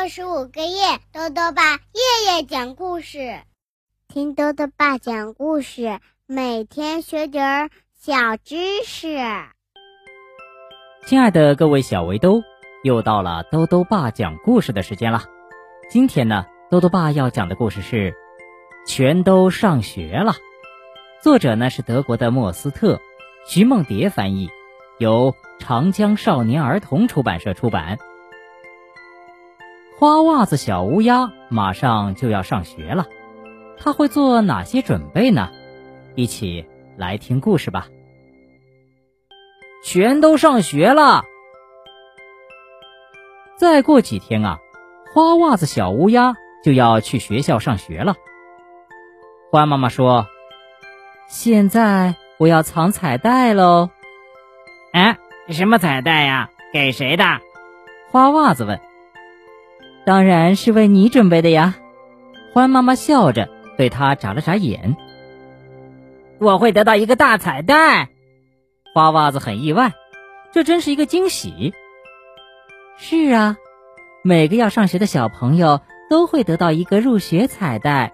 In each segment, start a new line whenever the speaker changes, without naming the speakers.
六十五个夜，豆豆爸夜夜讲故事，听豆豆爸讲故事，每天学点儿小知识。
亲爱的各位小围兜，又到了豆豆爸讲故事的时间了。今天呢，豆豆爸要讲的故事是《全都上学了》，作者呢是德国的莫斯特，徐梦蝶翻译，由长江少年儿童出版社出版。花袜子小乌鸦马上就要上学了，他会做哪些准备呢？一起来听故事吧。全都上学了，再过几天啊，花袜子小乌鸦就要去学校上学了。花妈妈说：“现在我要藏彩带喽。”
哎，什么彩带呀？给谁的？
花袜子问。当然是为你准备的呀！欢妈妈笑着对他眨了眨眼。
我会得到一个大彩蛋，
花袜子很意外，这真是一个惊喜。是啊，每个要上学的小朋友都会得到一个入学彩带。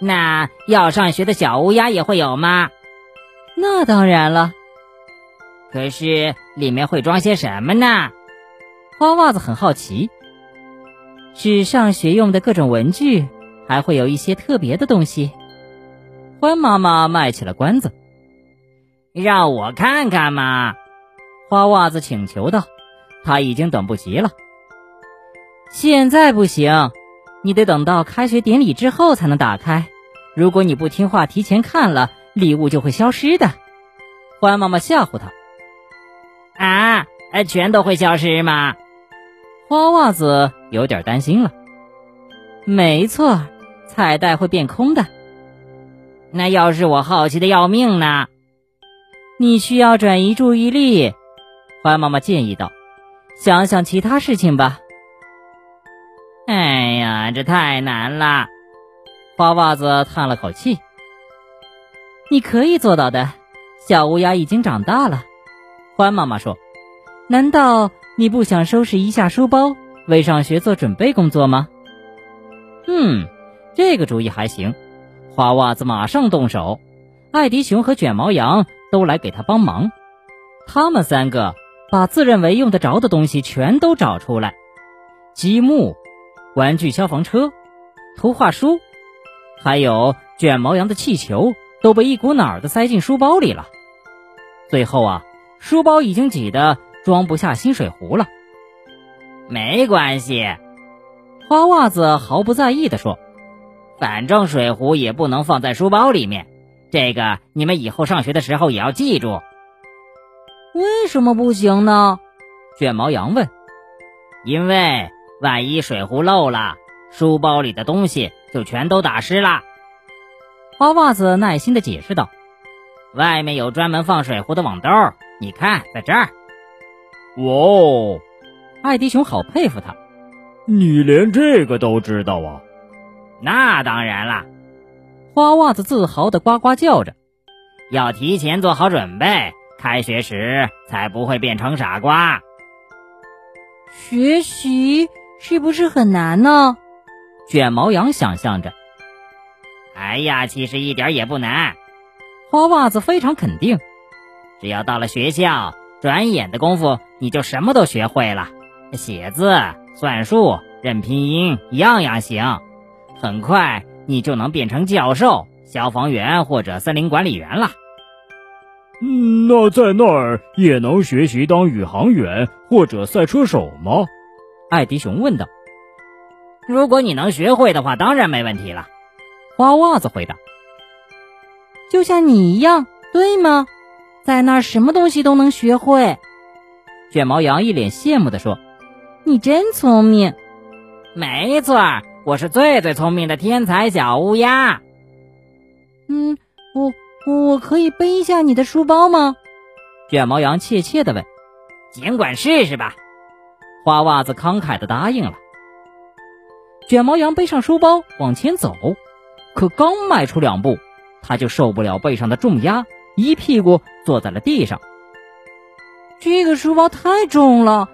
那要上学的小乌鸦也会有吗？
那当然了。
可是里面会装些什么呢？
花袜子很好奇。是上学用的各种文具，还会有一些特别的东西。欢妈妈卖起了关子，
让我看看嘛！
花袜子请求道：“他已经等不及了。”现在不行，你得等到开学典礼之后才能打开。如果你不听话，提前看了，礼物就会消失的。欢妈妈吓唬他：“
啊，全都会消失吗？”
花袜子有点担心了。没错，彩带会变空的。
那要是我好奇的要命呢？
你需要转移注意力。花妈妈建议道：“想想其他事情吧。”
哎呀，这太难了。
花袜子叹了口气。你可以做到的。小乌鸦已经长大了。欢妈妈说：“难道？”你不想收拾一下书包，为上学做准备工作吗？嗯，这个主意还行。花袜子马上动手，艾迪熊和卷毛羊都来给他帮忙。他们三个把自认为用得着的东西全都找出来：积木、玩具消防车、图画书，还有卷毛羊的气球，都被一股脑儿的塞进书包里了。最后啊，书包已经挤得。装不下新水壶了，
没关系。
花袜子毫不在意地说：“
反正水壶也不能放在书包里面，这个你们以后上学的时候也要记住。”
为什么不行呢？卷毛羊问。
“因为万一水壶漏了，书包里的东西就全都打湿了。”
花袜子耐心地解释道：“
外面有专门放水壶的网兜，你看，在这儿。”
哇哦，
艾迪熊好佩服他，
你连这个都知道啊？
那当然啦，
花袜子自豪的呱呱叫着，
要提前做好准备，开学时才不会变成傻瓜。
学习是不是很难呢？卷毛羊想象着。
哎呀，其实一点也不难，
花袜子非常肯定，
只要到了学校。转眼的功夫，你就什么都学会了，写字、算术、认拼音，样样行。很快，你就能变成教授、消防员或者森林管理员了。
嗯，那在那儿也能学习当宇航员或者赛车手吗？
艾迪熊问道。
如果你能学会的话，当然没问题了。
花袜子回答。就像你一样，对吗？在那儿什么东西都能学会，卷毛羊一脸羡慕地说：“你真聪明。”“
没错，我是最最聪明的天才小乌鸦。”“
嗯，我我可以背一下你的书包吗？”卷毛羊怯怯地问。
“尽管试试吧。”
花袜子慷慨地答应了。卷毛羊背上书包往前走，可刚迈出两步，他就受不了背上的重压。一屁股坐在了地上。这个书包太重了，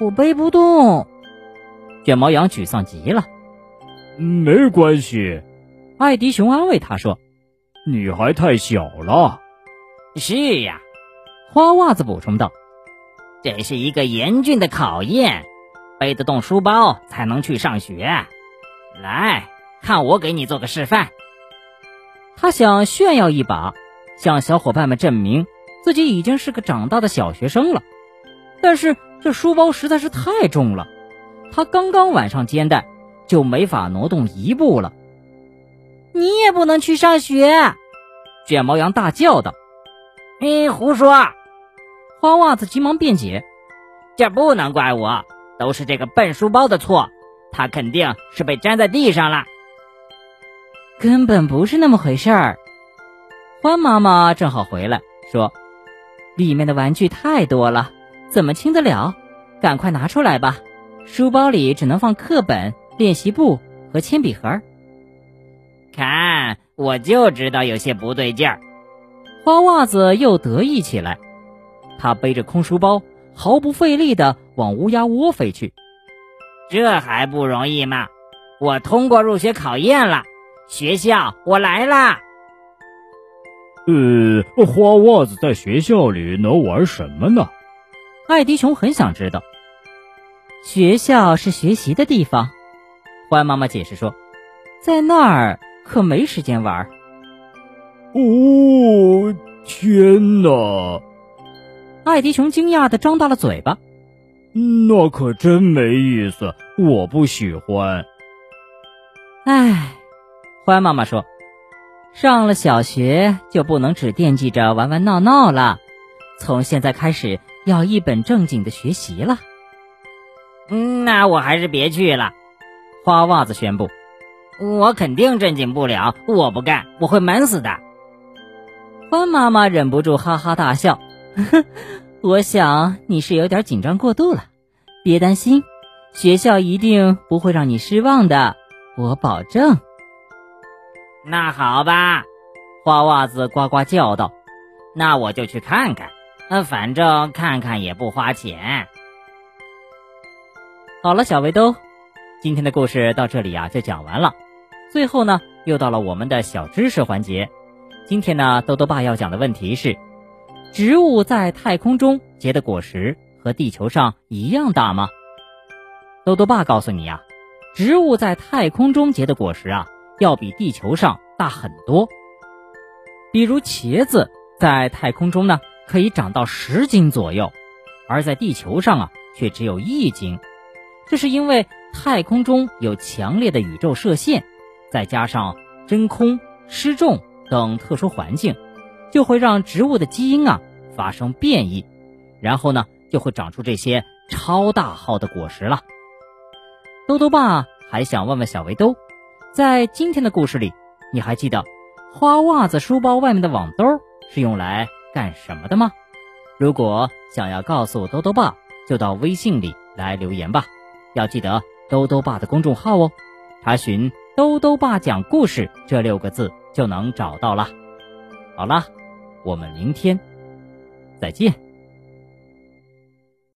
我背不动。卷毛羊沮丧极了。
没关系，
艾迪熊安慰他说：“
你还太小了。”
是呀，
花袜子补充道：“
这是一个严峻的考验，背得动书包才能去上学。来看我给你做个示范。”
他想炫耀一把，向小伙伴们证明自己已经是个长大的小学生了。但是这书包实在是太重了，他刚刚挽上肩带。就没法挪动一步了。
你也不能去上学！
卷毛羊大叫道：“
你胡说！”
花袜子急忙辩解：“
这不能怪我，都是这个笨书包的错。它肯定是被粘在地上了。”
根本不是那么回事儿。欢妈妈正好回来，说：“里面的玩具太多了，怎么清得了？赶快拿出来吧！书包里只能放课本。”练习簿和铅笔盒，
看，我就知道有些不对劲儿。
花袜子又得意起来，他背着空书包，毫不费力的往乌鸦窝飞去。
这还不容易吗？我通过入学考验了，学校，我来啦！
呃，花袜子在学校里能玩什么呢？
艾迪熊很想知道。学校是学习的地方。欢妈妈解释说：“在那儿可没时间玩。”
哦，天哪！
艾迪熊惊讶的张大了嘴巴。
那可真没意思，我不喜欢。
唉，欢妈妈说：“上了小学就不能只惦记着玩玩闹闹了，从现在开始要一本正经的学习了。”
嗯，那我还是别去了。
花袜子宣布：“
我肯定正经不了，我不干，我会闷死的。”
欢妈妈忍不住哈哈大笑：“ 我想你是有点紧张过度了，别担心，学校一定不会让你失望的，我保证。”
那好吧，花袜子呱呱叫道：“那我就去看看，嗯，反正看看也不花钱。”
好了，小围兜。今天的故事到这里呀就讲完了，最后呢又到了我们的小知识环节。今天呢豆豆爸要讲的问题是：植物在太空中结的果实和地球上一样大吗？豆豆爸告诉你呀，植物在太空中结的果实啊要比地球上大很多。比如茄子在太空中呢可以长到十斤左右，而在地球上啊却只有一斤。这是因为太空中有强烈的宇宙射线，再加上真空、失重等特殊环境，就会让植物的基因啊发生变异，然后呢就会长出这些超大号的果实了。兜兜爸还想问问小围兜，在今天的故事里，你还记得花袜子书包外面的网兜是用来干什么的吗？如果想要告诉兜兜爸，就到微信里来留言吧。要记得兜兜爸的公众号哦，查询“兜兜爸讲故事”这六个字就能找到了。好了，我们明天再见。